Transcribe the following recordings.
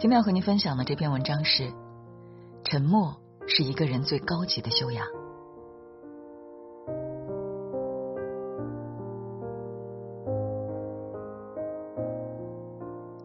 今天要和您分享的这篇文章是：沉默是一个人最高级的修养。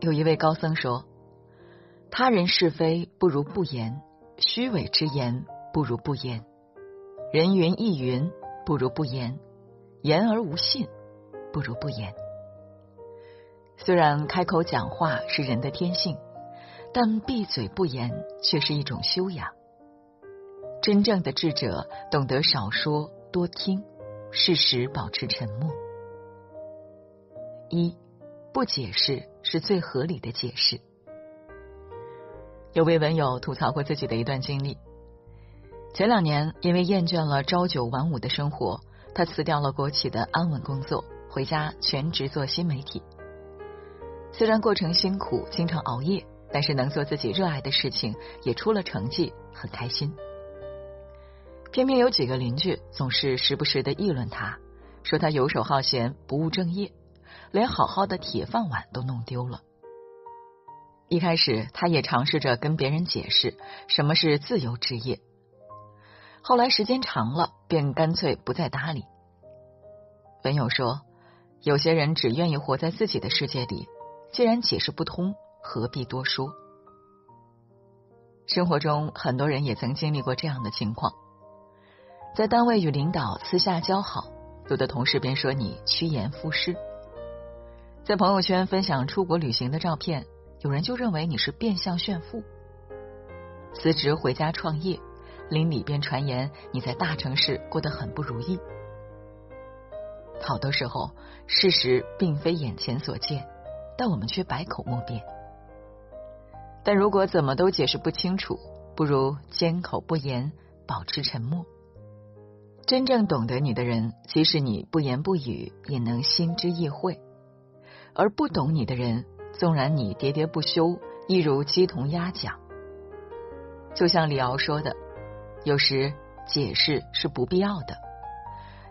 有一位高僧说：“他人是非不如不言，虚伪之言不如不言，人云亦云不如不言，言而无信不如不言。”虽然开口讲话是人的天性。但闭嘴不言却是一种修养。真正的智者懂得少说多听，适时保持沉默。一不解释是最合理的解释。有位文友吐槽过自己的一段经历：前两年因为厌倦了朝九晚五的生活，他辞掉了国企的安稳工作，回家全职做新媒体。虽然过程辛苦，经常熬夜。但是能做自己热爱的事情，也出了成绩，很开心。偏偏有几个邻居总是时不时的议论他，说他游手好闲、不务正业，连好好的铁饭碗都弄丢了。一开始，他也尝试着跟别人解释什么是自由职业，后来时间长了，便干脆不再搭理。文友说，有些人只愿意活在自己的世界里，既然解释不通。何必多说？生活中很多人也曾经历过这样的情况，在单位与领导私下交好，有的同事便说你趋炎附势；在朋友圈分享出国旅行的照片，有人就认为你是变相炫富；辞职回家创业，邻里便传言你在大城市过得很不如意。好多时候，事实并非眼前所见，但我们却百口莫辩。但如果怎么都解释不清楚，不如缄口不言，保持沉默。真正懂得你的人，即使你不言不语，也能心知意会；而不懂你的人，纵然你喋喋不休，亦如鸡同鸭讲。就像李敖说的：“有时解释是不必要的，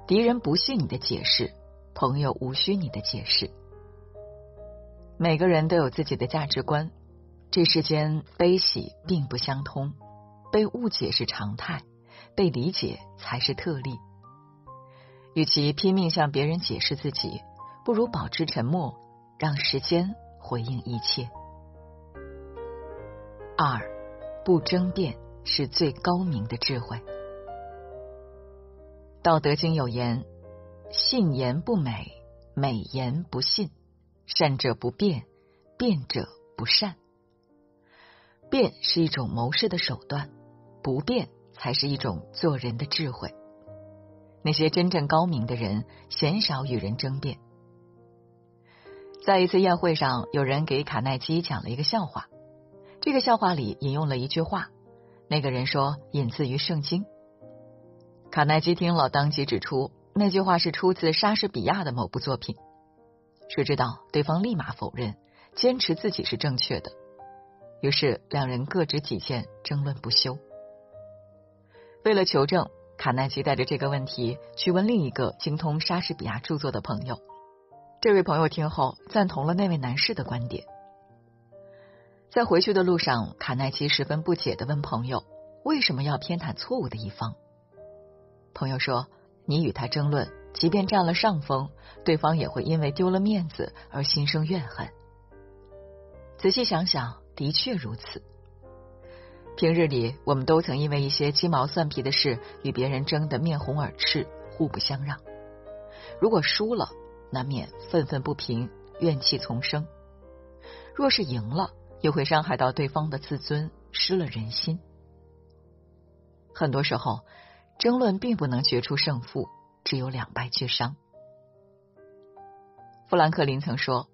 敌人不信你的解释，朋友无需你的解释。”每个人都有自己的价值观。这世间悲喜并不相通，被误解是常态，被理解才是特例。与其拼命向别人解释自己，不如保持沉默，让时间回应一切。二，不争辩是最高明的智慧。道德经有言：“信言不美，美言不信；善者不辩，辩者不善。”变是一种谋事的手段，不变才是一种做人的智慧。那些真正高明的人，鲜少与人争辩。在一次宴会上，有人给卡耐基讲了一个笑话，这个笑话里引用了一句话，那个人说引自于圣经。卡耐基听了，当即指出那句话是出自莎士比亚的某部作品。谁知道对方立马否认，坚持自己是正确的。于是两人各执己见，争论不休。为了求证，卡耐基带着这个问题去问另一个精通莎士比亚著作的朋友。这位朋友听后赞同了那位男士的观点。在回去的路上，卡耐基十分不解的问朋友：“为什么要偏袒错误的一方？”朋友说：“你与他争论，即便占了上风，对方也会因为丢了面子而心生怨恨。仔细想想。”的确如此。平日里，我们都曾因为一些鸡毛蒜皮的事与别人争得面红耳赤、互不相让。如果输了，难免愤愤不平、怨气丛生；若是赢了，又会伤害到对方的自尊，失了人心。很多时候，争论并不能决出胜负，只有两败俱伤。富兰克林曾说：“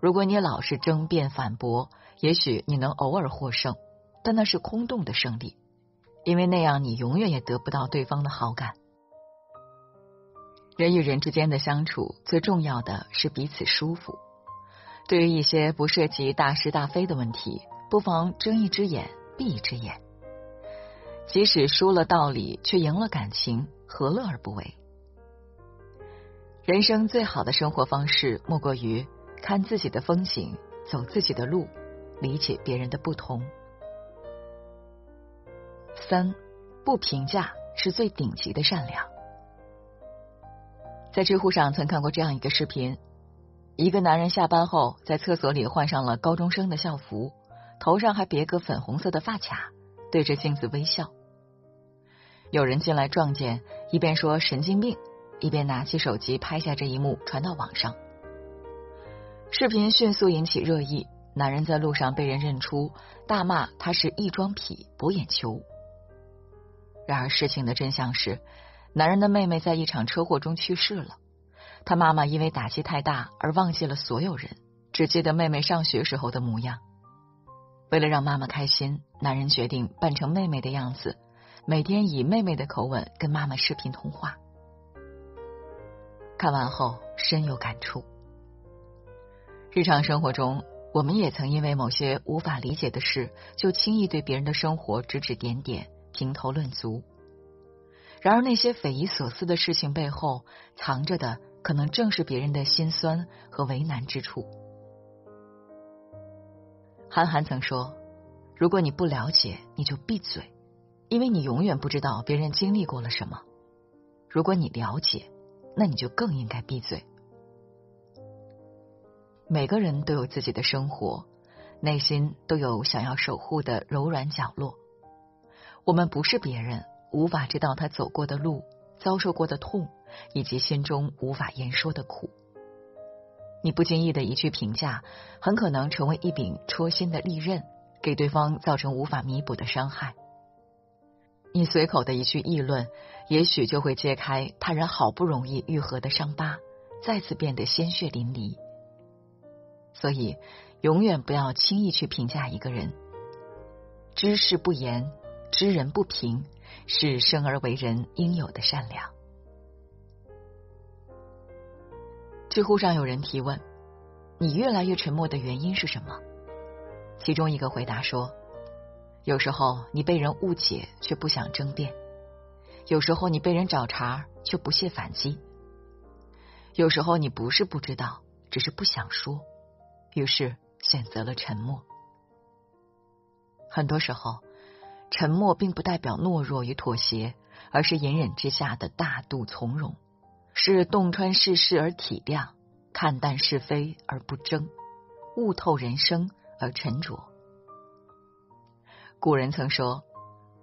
如果你老是争辩反驳，也许你能偶尔获胜，但那是空洞的胜利，因为那样你永远也得不到对方的好感。人与人之间的相处，最重要的是彼此舒服。对于一些不涉及大是大非的问题，不妨睁一只眼闭一只眼。即使输了道理，却赢了感情，何乐而不为？”人生最好的生活方式，莫过于看自己的风景，走自己的路，理解别人的不同。三，不评价是最顶级的善良。在知乎上曾看过这样一个视频：一个男人下班后在厕所里换上了高中生的校服，头上还别个粉红色的发卡，对着镜子微笑。有人进来撞见，一边说神经病。一边拿起手机拍下这一幕，传到网上。视频迅速引起热议，男人在路上被人认出，大骂他是异装癖、博眼球。然而事情的真相是，男人的妹妹在一场车祸中去世了，他妈妈因为打击太大而忘记了所有人，只记得妹妹上学时候的模样。为了让妈妈开心，男人决定扮成妹妹的样子，每天以妹妹的口吻跟妈妈视频通话。看完后深有感触。日常生活中，我们也曾因为某些无法理解的事，就轻易对别人的生活指指点点、评头论足。然而，那些匪夷所思的事情背后，藏着的可能正是别人的心酸和为难之处。韩寒曾说：“如果你不了解，你就闭嘴，因为你永远不知道别人经历过了什么。如果你了解，”那你就更应该闭嘴。每个人都有自己的生活，内心都有想要守护的柔软角落。我们不是别人，无法知道他走过的路、遭受过的痛，以及心中无法言说的苦。你不经意的一句评价，很可能成为一柄戳心的利刃，给对方造成无法弥补的伤害。你随口的一句议论，也许就会揭开他人好不容易愈合的伤疤，再次变得鲜血淋漓。所以，永远不要轻易去评价一个人。知事不言，知人不评，是生而为人应有的善良。知乎上有人提问：“你越来越沉默的原因是什么？”其中一个回答说。有时候你被人误解，却不想争辩；有时候你被人找茬，却不屑反击；有时候你不是不知道，只是不想说，于是选择了沉默。很多时候，沉默并不代表懦弱与妥协，而是隐忍之下的大度从容，是洞穿世事而体谅，看淡是非而不争，悟透人生而沉着。古人曾说：“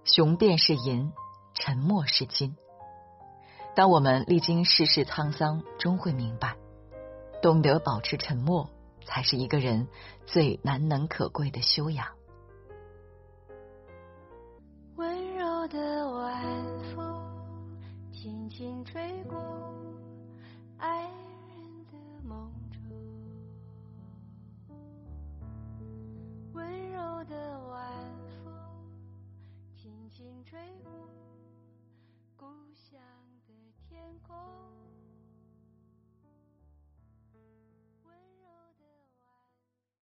雄辩是银，沉默是金。”当我们历经世事沧桑，终会明白，懂得保持沉默，才是一个人最难能可贵的修养。